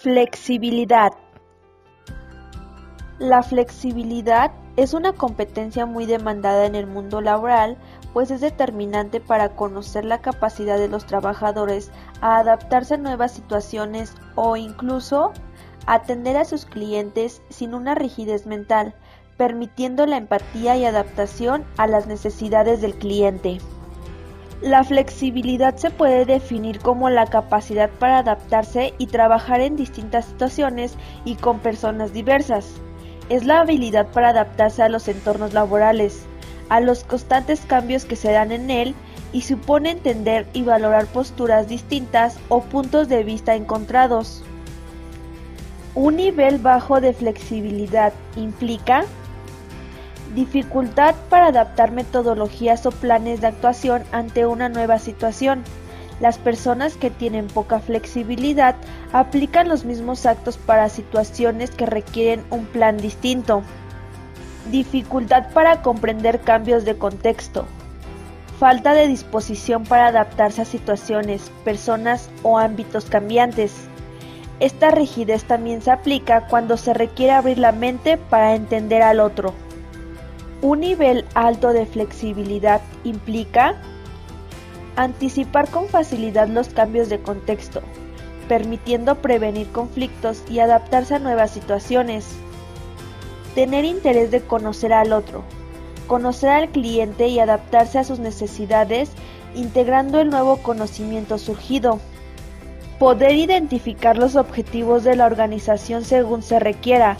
Flexibilidad. La flexibilidad es una competencia muy demandada en el mundo laboral, pues es determinante para conocer la capacidad de los trabajadores a adaptarse a nuevas situaciones o incluso atender a sus clientes sin una rigidez mental, permitiendo la empatía y adaptación a las necesidades del cliente. La flexibilidad se puede definir como la capacidad para adaptarse y trabajar en distintas situaciones y con personas diversas. Es la habilidad para adaptarse a los entornos laborales, a los constantes cambios que se dan en él y supone entender y valorar posturas distintas o puntos de vista encontrados. Un nivel bajo de flexibilidad implica Dificultad para adaptar metodologías o planes de actuación ante una nueva situación. Las personas que tienen poca flexibilidad aplican los mismos actos para situaciones que requieren un plan distinto. Dificultad para comprender cambios de contexto. Falta de disposición para adaptarse a situaciones, personas o ámbitos cambiantes. Esta rigidez también se aplica cuando se requiere abrir la mente para entender al otro. Un nivel alto de flexibilidad implica anticipar con facilidad los cambios de contexto, permitiendo prevenir conflictos y adaptarse a nuevas situaciones. Tener interés de conocer al otro, conocer al cliente y adaptarse a sus necesidades, integrando el nuevo conocimiento surgido. Poder identificar los objetivos de la organización según se requiera,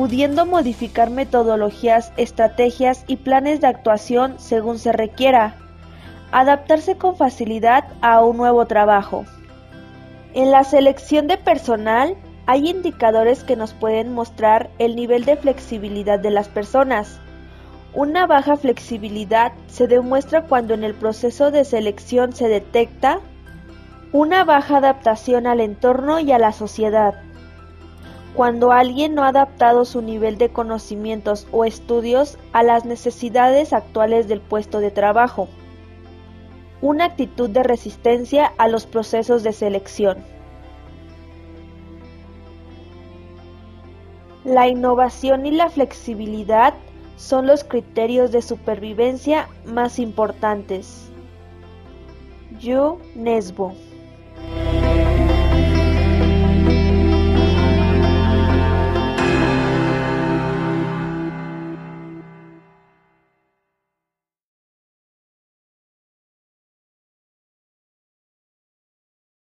pudiendo modificar metodologías, estrategias y planes de actuación según se requiera, adaptarse con facilidad a un nuevo trabajo. En la selección de personal hay indicadores que nos pueden mostrar el nivel de flexibilidad de las personas. Una baja flexibilidad se demuestra cuando en el proceso de selección se detecta una baja adaptación al entorno y a la sociedad, cuando alguien no ha adaptado su nivel de conocimientos o estudios a las necesidades actuales del puesto de trabajo. Una actitud de resistencia a los procesos de selección. La innovación y la flexibilidad son los criterios de supervivencia más importantes. Yo Nesbo